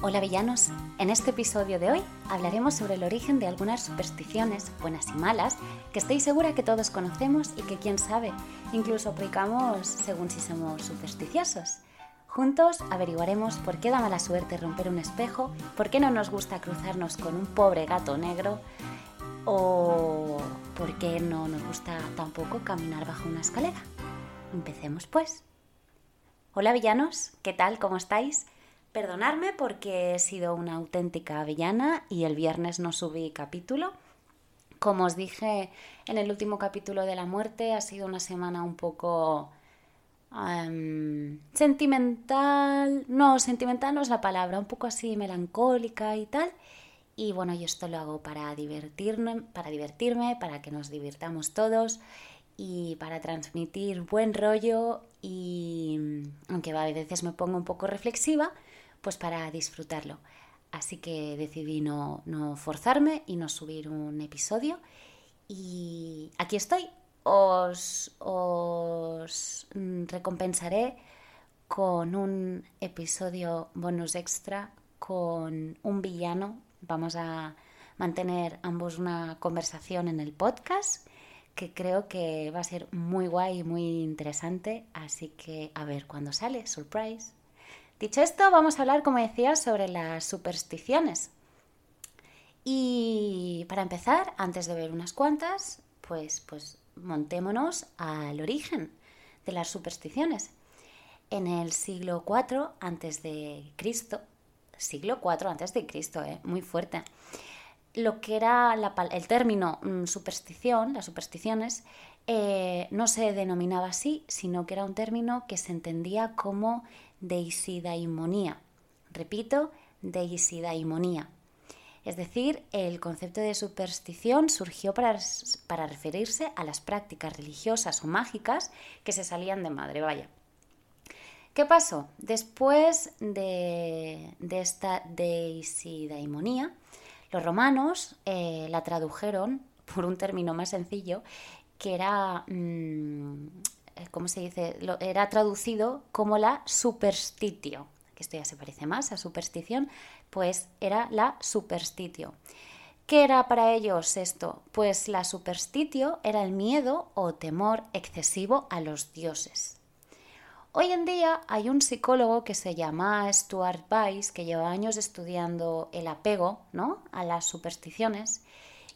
Hola villanos, en este episodio de hoy hablaremos sobre el origen de algunas supersticiones, buenas y malas, que estoy segura que todos conocemos y que quién sabe, incluso aplicamos según si somos supersticiosos. Juntos averiguaremos por qué da mala suerte romper un espejo, por qué no nos gusta cruzarnos con un pobre gato negro o por qué no nos gusta tampoco caminar bajo una escalera. Empecemos pues. Hola villanos, ¿qué tal? ¿Cómo estáis? Perdonadme porque he sido una auténtica villana y el viernes no subí capítulo. Como os dije en el último capítulo de la muerte, ha sido una semana un poco em, sentimental. No, sentimental no es la palabra, un poco así melancólica y tal. Y bueno, yo esto lo hago para divertirme, para divertirme, para que nos divirtamos todos y para transmitir buen rollo y aunque a veces me pongo un poco reflexiva, pues para disfrutarlo. Así que decidí no, forzarme y no subir un episodio. Y aquí estoy. Os, os recompensaré con un episodio bonus extra con un villano. Vamos a mantener ambos una conversación en el podcast que creo que va a ser muy guay y muy interesante. Así que a ver cuándo sale, surprise. Dicho esto, vamos a hablar, como decía, sobre las supersticiones. Y para empezar, antes de ver unas cuantas, pues, pues montémonos al origen de las supersticiones. En el siglo IV antes de Cristo, siglo IV antes de Cristo, ¿eh? muy fuerte, lo que era el término mm, superstición, las supersticiones, eh, no se denominaba así, sino que era un término que se entendía como deisidaimonía. Repito, deisidaimonía. Es decir, el concepto de superstición surgió para, para, referirse a las prácticas religiosas o mágicas que se salían de madre, vaya. ¿Qué pasó? Después de, esta deisidaimonía, los romanos eh, la tradujeron por un término más sencillo que era mm, ¿cómo se dice? era traducido como la superstitio, que esto ya se parece más a superstición, pues era la superstitio. ¿Qué era para ellos esto? Pues la superstitio era el miedo o temor excesivo a los dioses. Hoy en día hay un psicólogo que se llama Stuart Weiss, que lleva años estudiando el apego ¿no? a las supersticiones,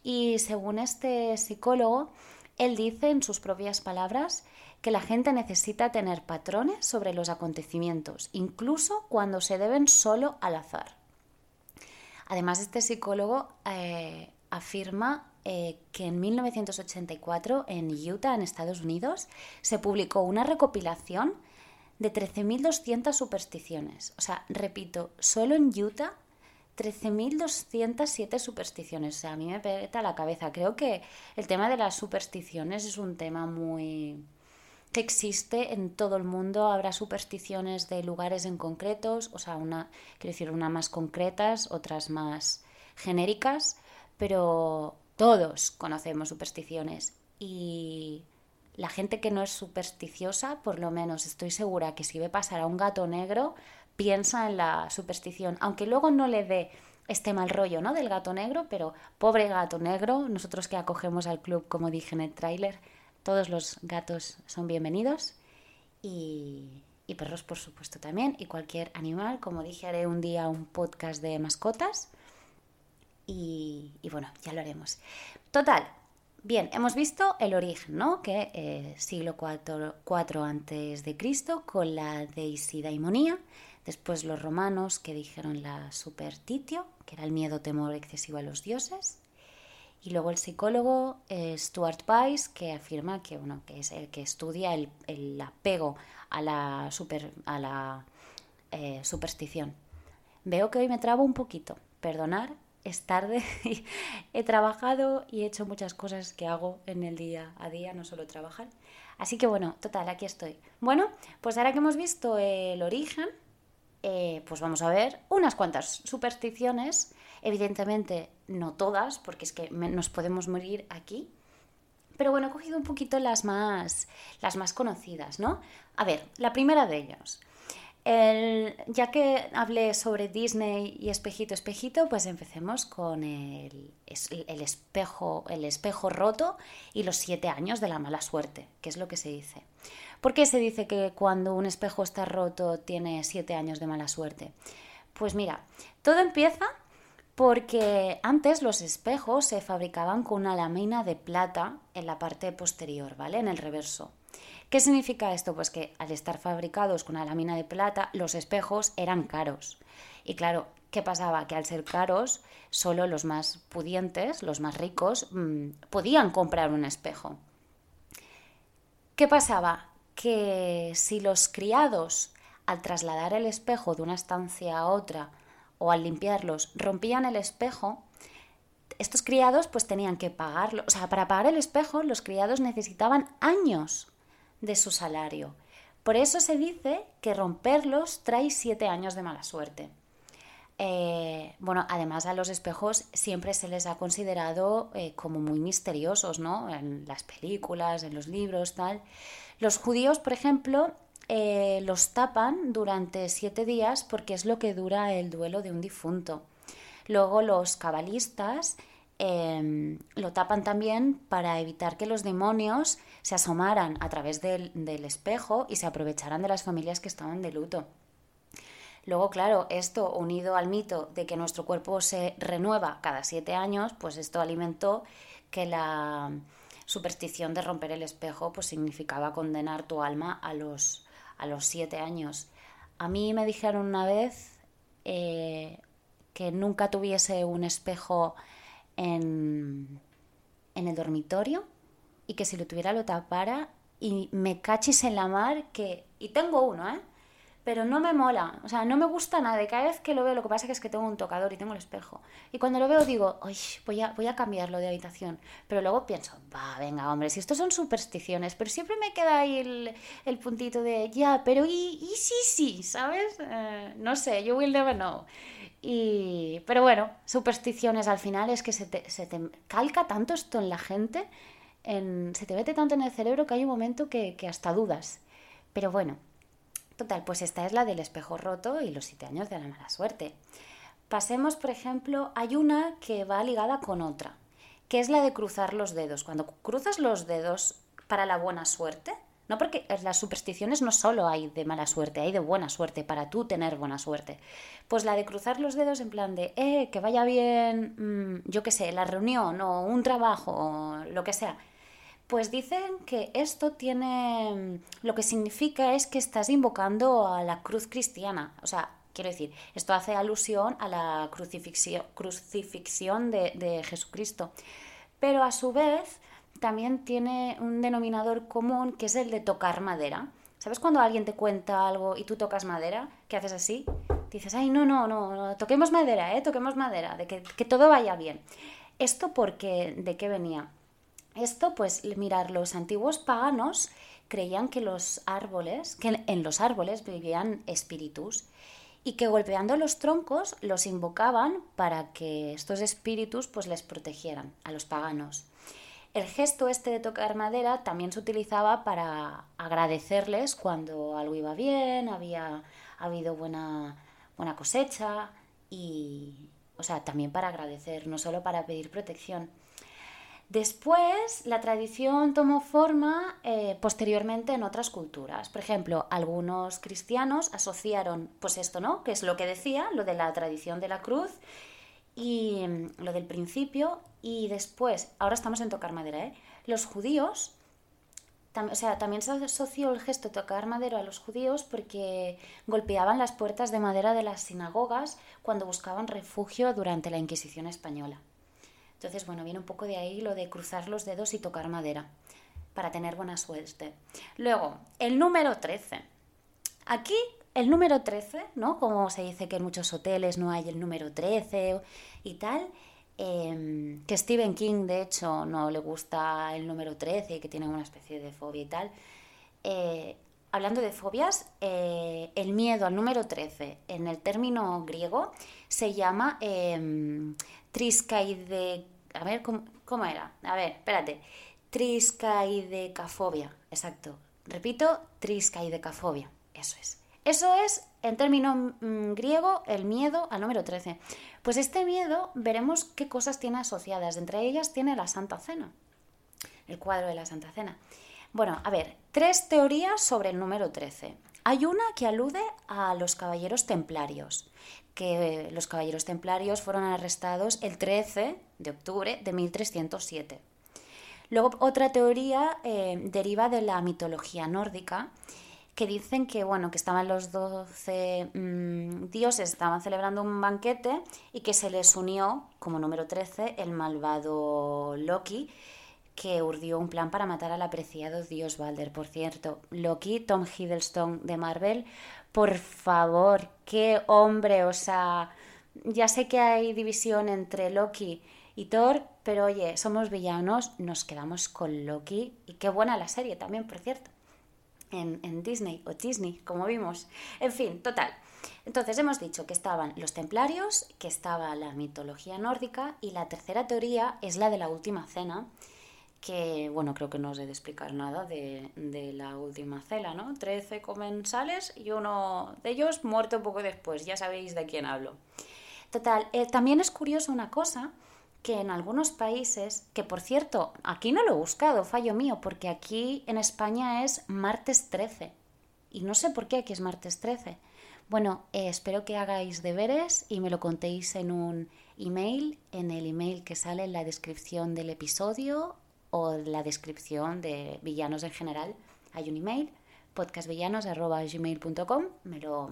y según este psicólogo, él dice en sus propias palabras que la gente necesita tener patrones sobre los acontecimientos, incluso cuando se deben solo al azar. Además, este psicólogo eh, afirma eh, que en 1984 en Utah, en Estados Unidos, se publicó una recopilación de 13.200 supersticiones. O sea, repito, solo en Utah 13.207 supersticiones. O sea, a mí me peta la cabeza. Creo que el tema de las supersticiones es un tema muy que existe en todo el mundo. Habrá supersticiones de lugares en concretos, o sea, una, quiero decir, una más concretas, otras más genéricas, pero todos conocemos supersticiones. Y la gente que no es supersticiosa, por lo menos estoy segura que si ve pasar a un gato negro, piensa en la superstición, aunque luego no le dé este mal rollo, ¿no? Del gato negro, pero pobre gato negro, nosotros que acogemos al club, como dije en el tráiler, todos los gatos son bienvenidos y, perros, por supuesto, también. Y cualquier animal. Como dije, haré un día un podcast de mascotas. Y, bueno, ya lo haremos. Total. Bien, hemos visto el origen, ¿no? Que eh, siglo IV, antes de Cristo con la deisidaimonía. Después los romanos que dijeron la superstitio, que era el miedo temor excesivo a los dioses. Y luego el psicólogo eh, Stuart Weiss, que afirma que, que es el que estudia el, apego a la, super, a la eh, superstición. Veo que hoy me trabo un poquito. Perdonar, es tarde. he trabajado y he hecho muchas cosas que hago en el día a día, no solo trabajar. Así que bueno, total, aquí estoy. Bueno, pues ahora que hemos visto el origen, eh, pues vamos a ver unas cuantas supersticiones Evidentemente, no todas, porque es que nos podemos morir aquí. Pero bueno, he cogido un poquito las más, las más conocidas, ¿no? A ver, la primera de ellos. Ya que hablé sobre Disney y espejito, espejito, pues empecemos con el, el, espejo, el espejo roto y los siete años de la mala suerte, que es lo que se dice. ¿Por qué se dice que cuando un espejo está roto tiene siete años de mala suerte? Pues mira, todo empieza porque antes los espejos se fabricaban con una lámina de plata en la parte posterior, ¿vale? En el reverso. ¿Qué significa esto? Pues que al estar fabricados con una lámina de plata, los espejos eran caros. Y claro, ¿qué pasaba? Que al ser caros, solo los más pudientes, los más ricos, mm, podían comprar un espejo. ¿Qué pasaba? Que si los criados, al trasladar el espejo de una estancia a otra o al limpiarlos, rompían el espejo, estos criados pues tenían que pagarlo. O sea, para pagar el espejo los criados necesitaban años de su salario. Por eso se dice que romperlos trae siete años de mala suerte. Eh, bueno, además a los espejos siempre se les ha considerado eh, como muy misteriosos, ¿no? En las películas, en los libros, tal. Los judíos, por ejemplo, eh, los tapan durante siete días porque es lo que dura el duelo de un difunto. Luego los cabalistas Em, lo tapan también para evitar que los demonios se asomaran a través del, espejo y se aprovecharan de las familias que estaban de luto. Luego, claro, esto unido al mito de que nuestro cuerpo se renueva cada siete años, pues esto alimentó que la superstición de romper el espejo pues significaba condenar tu alma a los, a los siete años. A mí me dijeron una vez eh, que nunca tuviese un espejo en, el dormitorio y que si lo tuviera lo tapara y me cachis en la mar que... Y tengo uno, ¿eh? Pero no me mola, o sea, no me gusta nada. Y cada vez que lo veo, lo que pasa es que tengo un tocador y tengo el espejo. Y cuando lo veo digo, Uy, voy, a, voy a cambiarlo de habitación. Pero luego pienso, va, venga, hombre, si estos son supersticiones. Pero siempre me queda ahí el, el puntito de, ya, pero y, y sí, sí, ¿sabes? Eh, no sé, you will never know. Y, pero bueno, supersticiones al final es que se te, se te calca tanto esto en la gente, en, se te mete tanto en el cerebro que hay un momento que, que hasta dudas. Pero bueno, pues esta es la del espejo roto y los siete años de la mala suerte. Pasemos, por ejemplo, hay una que va ligada con otra, que es la de cruzar los dedos. Cuando cruzas los dedos para la buena suerte, no porque las supersticiones no solo hay de mala suerte, hay de buena suerte, para tú tener buena suerte. Pues la de cruzar los dedos en plan de, eh, que vaya bien, mm, yo qué sé, la reunión o un trabajo o lo que sea. Pues dicen que esto tiene, mm, lo que significa es que estás invocando a la cruz cristiana. O sea, quiero decir, esto hace alusión a la crucifixión, crucifixión de, Jesucristo. Pero a su vez, también tiene un denominador común que es el de tocar madera. ¿Sabes cuando alguien te cuenta algo y tú tocas madera? ¿Qué haces así? Dices, ay, no, no, no, toquemos madera, ¿eh? Toquemos madera, de que, que todo vaya bien. ¿Esto porque ¿De qué venía? Esto, pues, mirar, los antiguos paganos creían que los árboles, que en los árboles vivían espíritus y que golpeando los troncos los invocaban para que estos espíritus pues les protegieran a los paganos. El gesto este de tocar madera también se utilizaba para agradecerles cuando algo iba bien, había habido buena, buena cosecha y, o sea, también para agradecer, no solo para pedir protección. Después, la tradición tomó forma eh, posteriormente en otras culturas. Por ejemplo, algunos cristianos asociaron, pues esto, ¿no? Que es lo que decía, lo de la tradición de la cruz y mm, lo del principio y después, ahora estamos en tocar madera, ¿eh? Los judíos, o sea, también se asoció el gesto de tocar madera a los judíos porque golpeaban las puertas de madera de las sinagogas cuando buscaban refugio durante la Inquisición española. Entonces, bueno, viene un poco de ahí lo de cruzar los dedos y tocar madera para tener buena suerte. Luego, el número 13. Aquí el número 13, ¿no? Como se dice que en muchos hoteles no hay el número 13 y tal, em, que Stephen King de hecho no le gusta el número 13, que tiene una especie de fobia y tal. Eh, hablando de fobias, eh, el miedo al número 13 en el término griego se llama eh, triskaide... A ver, ¿cómo, ¿cómo, era? A ver, espérate. Triskaidecafobia, exacto. Repito, triskaidecafobia, eso es. Eso es, en término mm, griego, el miedo al número 13. Pues este miedo veremos qué cosas tiene asociadas. Entre ellas tiene la Santa Cena, el cuadro de la Santa Cena. Bueno, a ver, tres teorías sobre el número 13. Hay una que alude a los caballeros templarios, que los caballeros templarios fueron arrestados el 13 de octubre de 1307. Luego otra teoría eh, deriva de la mitología nórdica, que dicen que, bueno, que estaban los 12 mm, dioses, estaban celebrando un banquete y que se les unió, como número 13, el malvado Loki, que urdió un plan para matar al apreciado dios Balder. Por cierto, Loki, Tom Hiddleston de Marvel, por favor, qué hombre, o sea, ya sé que hay división entre Loki y Thor, pero oye, somos villanos, nos quedamos con Loki y qué buena la serie también, por cierto, en, en Disney o Disney, como vimos. En fin, total. Entonces hemos dicho que estaban los templarios, que estaba la mitología nórdica y la tercera teoría es la de la última cena, que, bueno, creo que no os he de explicar nada de, la última cena, ¿no? Trece comensales y uno de ellos muerto poco después, ya sabéis de quién hablo. Total, eh, también es curioso una cosa, que en algunos países, que por cierto, aquí no lo he buscado, fallo mío, porque aquí en España es martes 13, y no sé por qué aquí es martes 13. Bueno, eh, espero que hagáis deberes y me lo contéis en un email, en el email que sale en la descripción del episodio o la descripción de villanos en general. Hay un email, podcastvillanos.gmail.com, me lo,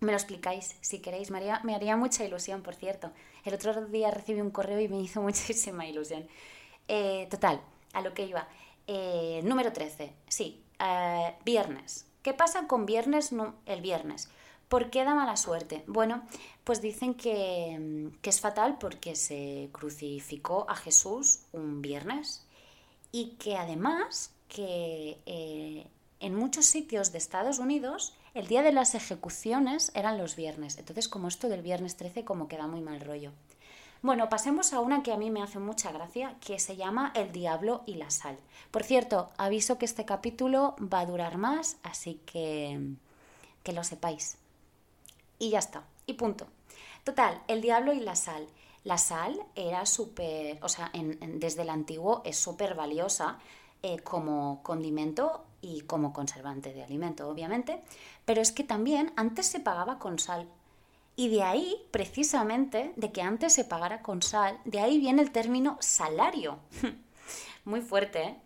me lo explicáis si queréis. Me haría, me haría mucha ilusión, por cierto. El otro día recibí un correo y me hizo muchísima ilusión. Eh, total, a lo que iba. Eh, número 13, sí, eh, viernes. ¿Qué pasa con viernes, no, el viernes? ¿Por qué da mala suerte? Bueno, pues dicen que, que es fatal porque se crucificó a Jesús un viernes, y que además que eh, en muchos sitios de Estados Unidos el día de las ejecuciones eran los viernes. Entonces, como esto del viernes 13, como queda muy mal rollo. Bueno, pasemos a una que a mí me hace mucha gracia, que se llama El Diablo y la Sal. Por cierto, aviso que este capítulo va a durar más, así que que lo sepáis. Y ya está, y punto. Total, El Diablo y la Sal. La sal era súper, o sea, desde el antiguo es súper valiosa eh, como condimento y como conservante de alimento, obviamente, pero es que también antes se pagaba con sal. Y de ahí, precisamente, de que antes se pagara con sal, de ahí viene el término salario. Muy fuerte, ¿eh?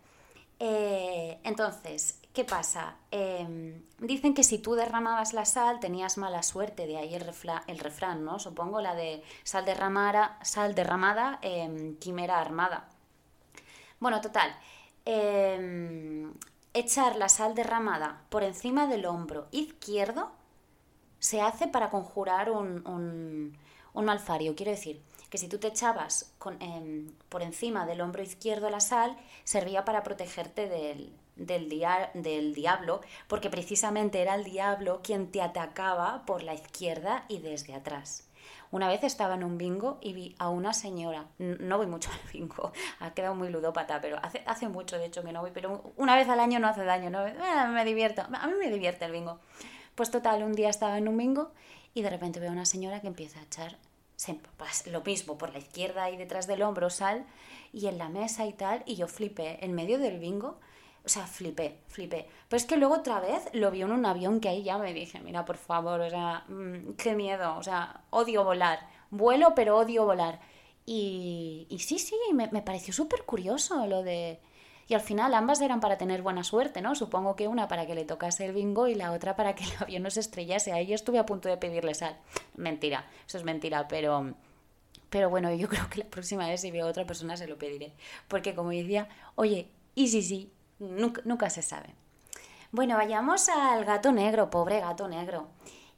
¿eh? Entonces, ¿Qué pasa? Em, dicen que si tú derramabas la sal tenías mala suerte, de ahí el, refrán, ¿no? Supongo la de sal, derramada, em, quimera armada. Bueno, total. Em, echar la sal derramada por encima del hombro izquierdo se hace para conjurar un, un, malfario. Quiero decir, que si tú te echabas por encima del hombro izquierdo la sal, servía para protegerte del, del, del diablo, porque precisamente era el diablo quien te atacaba por la izquierda y desde atrás. Una vez estaba en un bingo y vi a una señora, no voy mucho al bingo, ha quedado muy ludópata, pero hace, hace mucho de hecho que no voy, pero una vez al año no hace daño, ¿no? Eh, me divierto, a mí me divierte el bingo. Pues total, un día estaba en un bingo y de repente veo a una señora que empieza a echar pues, lo mismo por la izquierda y detrás del hombro sal y en la mesa y tal, y yo flipé en medio del bingo o sea, flipé, flipé. Pero es que luego otra vez lo vi en un avión que ahí ya me dije, mira, por favor, o sea, mm, qué miedo, o sea, odio volar. Vuelo, pero odio volar. Y, y sí, sí, me, me pareció súper curioso lo de... Y al final ambas eran para tener buena suerte, ¿no? Supongo que una para que le tocase el bingo y la otra para que el avión no se estrellase. Ahí yo estuve a punto de pedirle sal. Mentira, eso es mentira, pero... Pero bueno, yo creo que la próxima vez si veo a otra persona se lo pediré. Porque como decía, oye, y sí, sí, Nunca, se sabe. Bueno, vayamos al gato negro, pobre gato negro.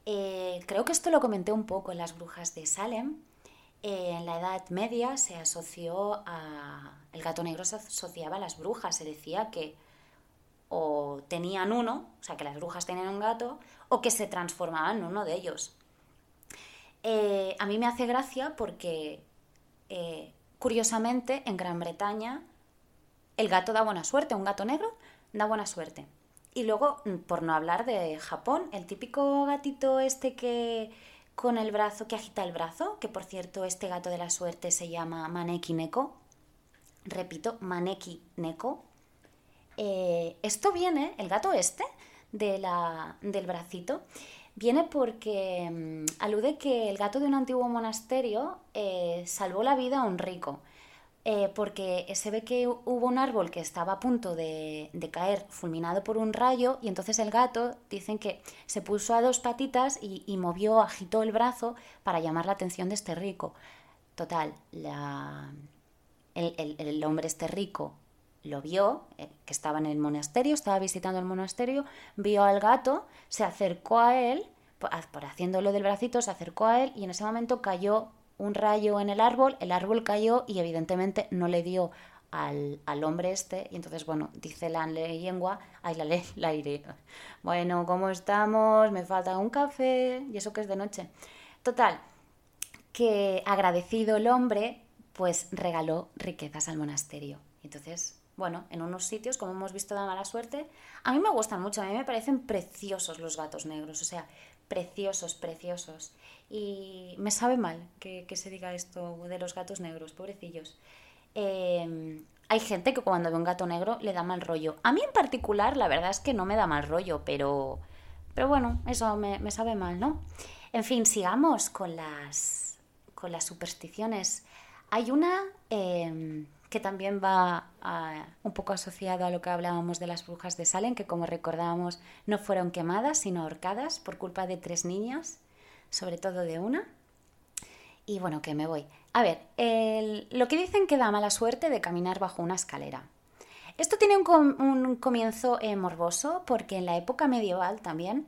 Eh, creo que esto lo comenté un poco en las brujas de Salem. Eh, en la Edad Media se asoció a... El gato negro se asociaba a las brujas. Se decía que o tenían uno, o sea, que las brujas tenían un gato, o que se transformaban en uno de ellos. Eh, a mí me hace gracia porque, curiosamente, en Gran Bretaña el gato da buena suerte, un gato negro da buena suerte. Y luego, mm, por no hablar de Japón, el típico gatito este que con el brazo, que agita el brazo, que por cierto este gato de la suerte se llama Maneki Neko. Repito, Maneki Neko. Eh, esto viene, el gato este, de la, del bracito, viene porque mm, alude que el gato de un antiguo monasterio eh, salvó la vida a un rico. Eh, porque se ve que hubo un árbol que estaba a punto de, caer fulminado por un rayo y entonces el gato dicen que se puso a dos patitas y, movió, agitó el brazo para llamar la atención de este rico. Total, el, hombre este rico lo vio, eh, que estaba en el monasterio, estaba visitando el monasterio, vio al gato, se acercó a él, por, por haciéndolo del bracito, se acercó a él y en ese momento cayó un rayo en el árbol, el árbol cayó y evidentemente no le dio al, hombre este. Y entonces, bueno, dice la lengua, ay, la ley, la aire. Bueno, ¿cómo estamos? Me falta un café y eso que es de noche. Total, que agradecido el hombre, pues regaló riquezas al monasterio. Entonces, bueno, en unos sitios, como hemos visto, da mala suerte. A mí me gustan mucho, a mí me parecen preciosos los gatos negros, o sea, preciosos, preciosos. Y me sabe mal que, se diga esto de los gatos negros, pobrecillos. Em, hay gente que cuando ve un gato negro le da mal rollo. A mí en particular, la verdad es que no me da mal rollo, pero, pero bueno, eso me, sabe mal, ¿no? En fin, sigamos con las, con las supersticiones. Hay una em, que también va un poco asociada a lo que hablábamos de las brujas de Salem, que como recordábamos no fueron quemadas, sino ahorcadas por culpa de tres niñas sobre todo de una. Y bueno, que me voy. A ver, lo que dicen que da mala suerte de caminar bajo una escalera. Esto tiene un, comienzo eh, morboso porque en la época medieval también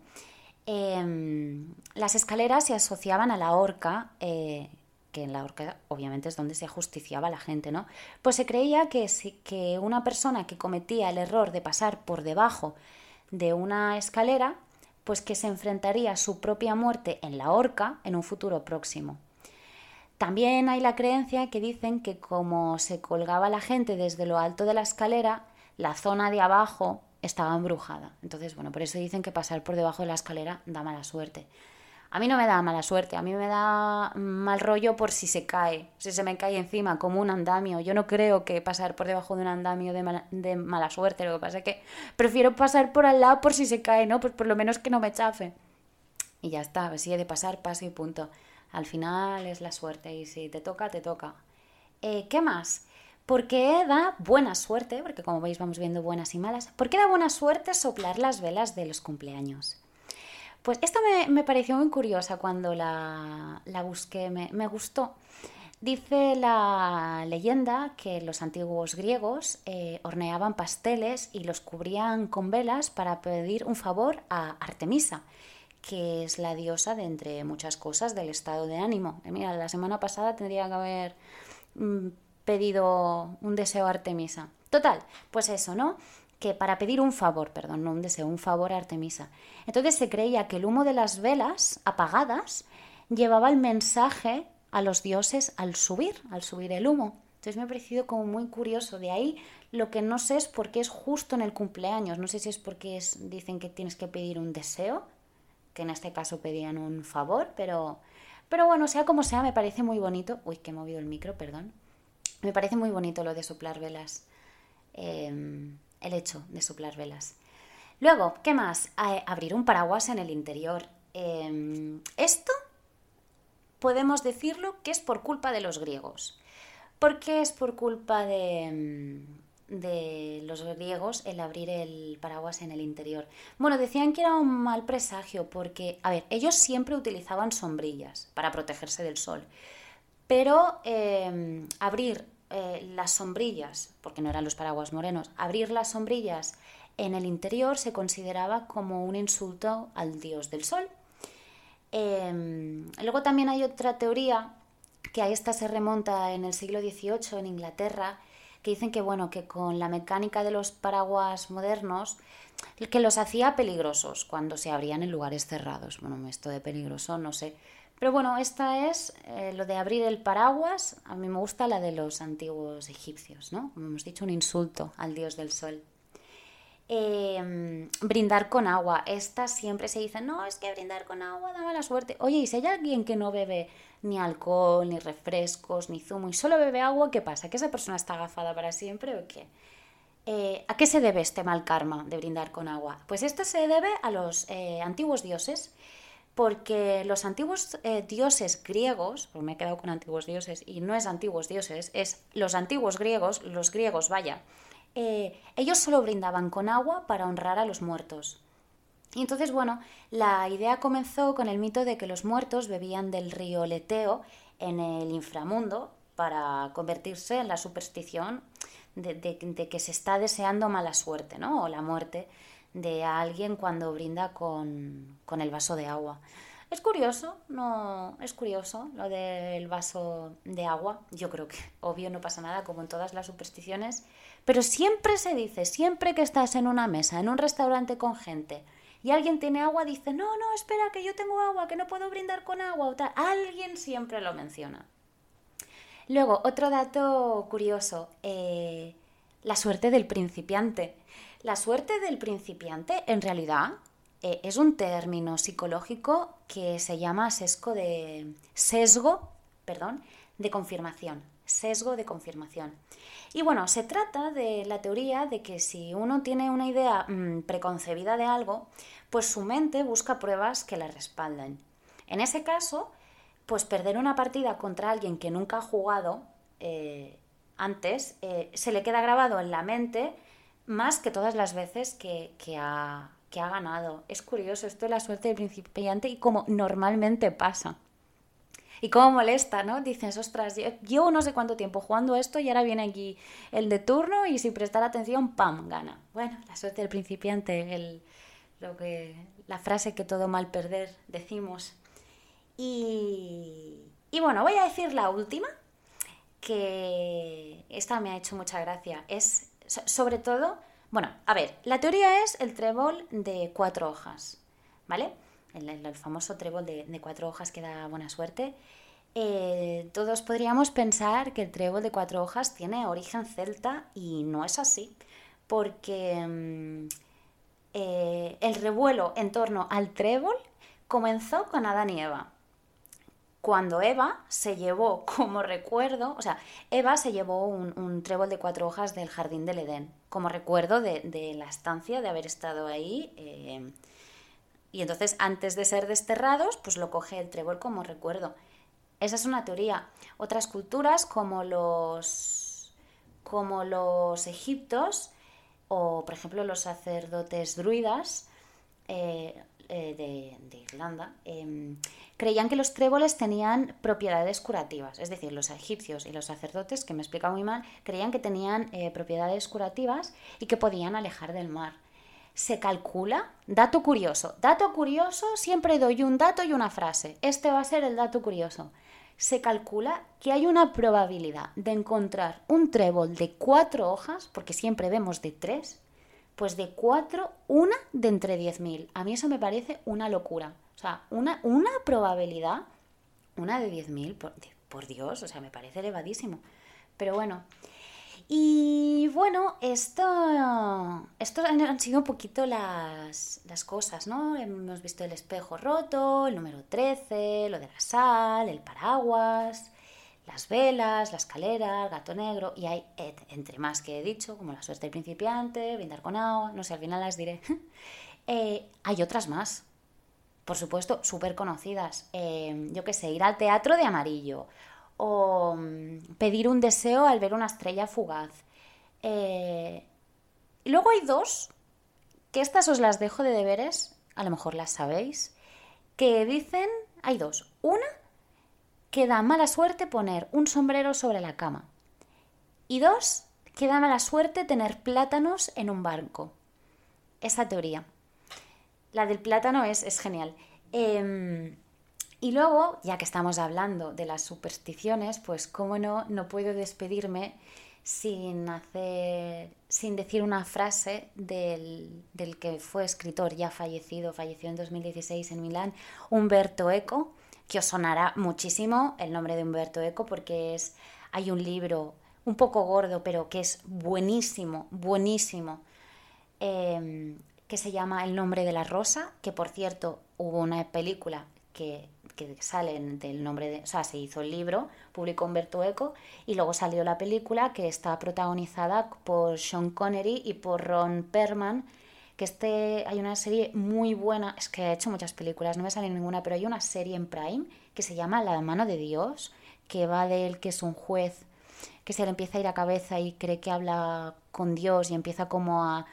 em, las escaleras se asociaban a la horca, eh, que en la horca obviamente es donde se justiciaba la gente, ¿no? Pues se creía que, que una persona que cometía el error de pasar por debajo de una escalera pues que se enfrentaría a su propia muerte en la horca en un futuro próximo. También hay la creencia que dicen que como se colgaba la gente desde lo alto de la escalera, la zona de abajo estaba embrujada. Entonces, bueno, por eso dicen que pasar por debajo de la escalera da mala suerte. A mí no me da mala suerte, a mí me da mal rollo por si se cae, si se me cae encima como un andamio. Yo no creo que pasar por debajo de un andamio de mala, suerte, lo que pasa es que prefiero pasar por al lado por si se cae, ¿no? Pues por lo menos que no me chafe. Y ya está, si he de pasar, paso y punto. Al final es la suerte y si te toca, te toca. Eh, ¿Qué más? ¿Por qué da buena suerte? Porque como veis vamos viendo buenas y malas. ¿Por qué da buena suerte soplar las velas de los cumpleaños? Pues esta me, pareció muy curiosa cuando la, busqué, me, gustó. Dice la leyenda que los antiguos griegos eh, horneaban pasteles y los cubrían con velas para pedir un favor a Artemisa, que es la diosa de entre muchas cosas del estado de ánimo. Mira, la semana pasada tendría que haber mm, pedido un deseo a Artemisa. Total, pues eso, ¿no? Que para pedir un favor, perdón, no un deseo, un favor a Artemisa. Entonces se creía que el humo de las velas apagadas llevaba el mensaje a los dioses al subir, al subir el humo. Entonces me ha parecido como muy curioso. De ahí lo que no sé es por qué es justo en el cumpleaños. No sé si es porque dicen que tienes que pedir un deseo, que en este caso pedían un favor, pero, pero bueno, sea como sea, me parece muy bonito. Uy, que he movido el micro, perdón. Me parece muy bonito lo de soplar velas. Em, el hecho de soplar velas. Luego, ¿qué más? abrir un paraguas en el interior. Em, esto podemos decirlo que es por culpa de los griegos. ¿Por qué es por culpa de, em, de los griegos el abrir el paraguas en el interior? Bueno, decían que era un mal presagio porque, a ver, ellos siempre utilizaban sombrillas para protegerse del sol. Pero em, abrir eh, las sombrillas, porque no eran los paraguas morenos, abrir las sombrillas en el interior se consideraba como un insulto al dios del sol. Em, luego también hay otra teoría, que a esta se remonta en el siglo XVIII en Inglaterra, que dicen que bueno, que con la mecánica de los paraguas modernos, que los hacía peligrosos cuando se abrían en lugares cerrados. Bueno, esto de peligroso no sé, pero bueno, esta es eh, lo de abrir el paraguas. A mí me gusta la de los antiguos egipcios, ¿no? Como hemos dicho, un insulto al dios del sol. Em, brindar con agua. Esta siempre se dice, no, es que brindar con agua da mala suerte. Oye, y si hay alguien que no bebe ni alcohol, ni refrescos, ni zumo, y solo bebe agua, ¿qué pasa? ¿Que esa persona está agafada para siempre o qué? Eh, ¿A qué se debe este mal karma de brindar con agua? Pues esto se debe a los eh, antiguos dioses, porque los antiguos eh, dioses griegos, me he quedado con antiguos dioses, y no es antiguos dioses, es los antiguos griegos, los griegos, vaya, eh, ellos solo brindaban con agua para honrar a los muertos. Y entonces, bueno, la idea comenzó con el mito de que los muertos bebían del río Leteo en el inframundo para convertirse en la superstición de, que se está deseando mala suerte, ¿no? O la muerte de alguien cuando brinda con, con el vaso de agua. Es curioso, no, es curioso lo del vaso de agua. Yo creo que obvio no pasa nada como en todas las supersticiones, pero siempre se dice, siempre que estás en una mesa, en un restaurante con gente, y alguien tiene agua, dice, no, no, espera, que yo tengo agua, que no puedo brindar con agua o tal. Alguien siempre lo menciona. Luego, otro dato curioso, eh, la suerte del principiante. La suerte del principiante, en realidad, eh, es un término psicológico que se llama sesgo de, sesgo, perdón, de confirmación sesgo de confirmación. Y bueno, se trata de la teoría de que si uno tiene una idea mm, preconcebida de algo, pues su mente busca pruebas que la respalden. En ese caso, pues perder una partida contra alguien que nunca ha jugado eh, antes, eh, se le queda grabado en la mente más que todas las veces que, que, ha, que ha ganado. Es curioso, esto es la suerte del principiante y como normalmente pasa. Y cómo molesta, ¿no? Dices, ostras, yo, no sé cuánto tiempo jugando esto y ahora viene aquí el de turno y sin prestar atención, ¡pam! gana. Bueno, la suerte del principiante, el, lo que, la frase que todo mal perder decimos. Y, y bueno, voy a decir la última, que esta me ha hecho mucha gracia. Es sobre todo, bueno, a ver, la teoría es el trébol de cuatro hojas, ¿vale? el, famoso trébol de, cuatro hojas que da buena suerte, eh, todos podríamos pensar que el trébol de cuatro hojas tiene origen celta y no es así, porque mm, eh, el revuelo en torno al trébol comenzó con Adán y Eva. Cuando Eva se llevó como recuerdo, o sea, Eva se llevó un, trébol de cuatro hojas del jardín del Edén, como recuerdo de, la estancia, de haber estado ahí. Eh, y entonces, antes de ser desterrados, pues lo coge el trébol como recuerdo. Esa es una teoría. Otras culturas, como los, como los egiptos, o por ejemplo los sacerdotes druidas eh, eh, de, Irlanda, em, creían que los tréboles tenían propiedades curativas. Es decir, los egipcios y los sacerdotes, que me explica muy mal, creían que tenían eh, propiedades curativas y que podían alejar del mar. Se calcula, dato curioso, dato curioso, siempre doy un dato y una frase, este va a ser el dato curioso, se calcula que hay una probabilidad de encontrar un trébol de cuatro hojas, porque siempre vemos de tres, pues de cuatro, una de entre diez mil. A mí eso me parece una locura. O sea, una, una probabilidad, una de diez mil, por, por Dios, o sea, me parece elevadísimo. Pero bueno, y bueno, esto, esto han sido un poquito las, cosas, ¿no? Hemos visto el espejo roto, el número 13, lo de la sal, el paraguas, las velas, la escalera, el gato negro, y hay, entre más que he dicho, como la suerte del principiante, brindar con agua, no sé, al final las diré. Eh, hay otras más, por supuesto, súper conocidas. Eh, yo qué sé, ir al teatro de amarillo o mm, pedir un deseo al ver una estrella fugaz. Eh, luego hay dos, que estas os las dejo de deberes, a lo mejor las sabéis, que dicen, hay dos. Una, que da mala suerte poner un sombrero sobre la cama. Y dos, que da mala suerte tener plátanos en un barco. Esa teoría. La del plátano es, es genial. Em, y luego, ya que estamos hablando de las supersticiones, pues cómo no, no puedo despedirme sin hacer, sin decir una frase del, del, que fue escritor ya fallecido, falleció en 2016 en Milán, Humberto Eco, que os sonará muchísimo el nombre de Humberto Eco porque es, hay un libro un poco gordo, pero que es buenísimo, buenísimo, em, que se llama El nombre de la rosa, que por cierto hubo una película que, que sale del nombre de... O sea, se hizo el libro, publicó Humberto Eco, y luego salió la película que está protagonizada por Sean Connery y por Ron Perlman, que este, hay una serie muy buena, es que he hecho muchas películas, no me sale ninguna, pero hay una serie en Prime que se llama La mano de Dios, que va de él que es un juez que se le empieza a ir a cabeza y cree que habla con Dios y empieza como a,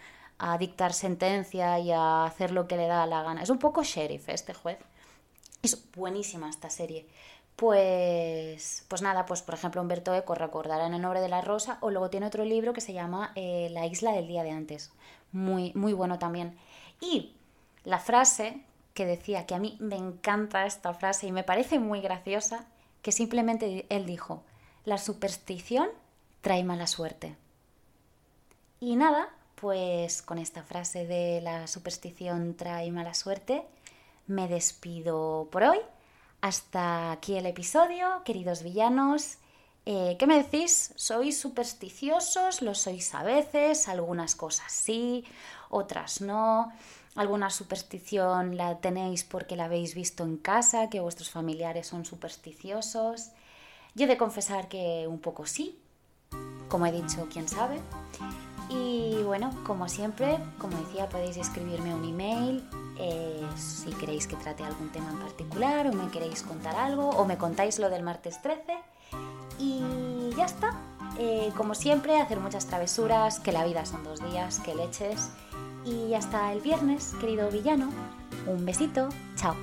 dictar sentencia y a hacer lo que le da la gana. Es un poco sheriff este juez. Es buenísima esta serie. Pues, pues nada, pues por ejemplo Humberto Eco recordará en el nombre de la rosa o luego tiene otro libro que se llama eh, La isla del día de antes. Muy, muy bueno también. Y la frase que decía que a mí me encanta esta frase y me parece muy graciosa, que simplemente él dijo, la superstición trae mala suerte. Y nada, pues con esta frase de la superstición trae mala suerte, me despido por hoy. Hasta aquí el episodio, queridos villanos. Eh, ¿Qué me decís? ¿Sois supersticiosos? ¿Lo sois a veces? Algunas cosas sí, otras no. ¿Alguna superstición la tenéis porque la habéis visto en casa, que vuestros familiares son supersticiosos? Yo he de confesar que un poco sí, como he dicho, quién sabe. Y bueno, como siempre, como decía, podéis escribirme un email eh, si queréis que trate algún tema en particular o me queréis contar algo o me contáis lo del martes 13. Y ya está. Eh, como siempre, hacer muchas travesuras, que la vida son dos días, que leches. Y hasta el viernes, querido villano. Un besito, chao.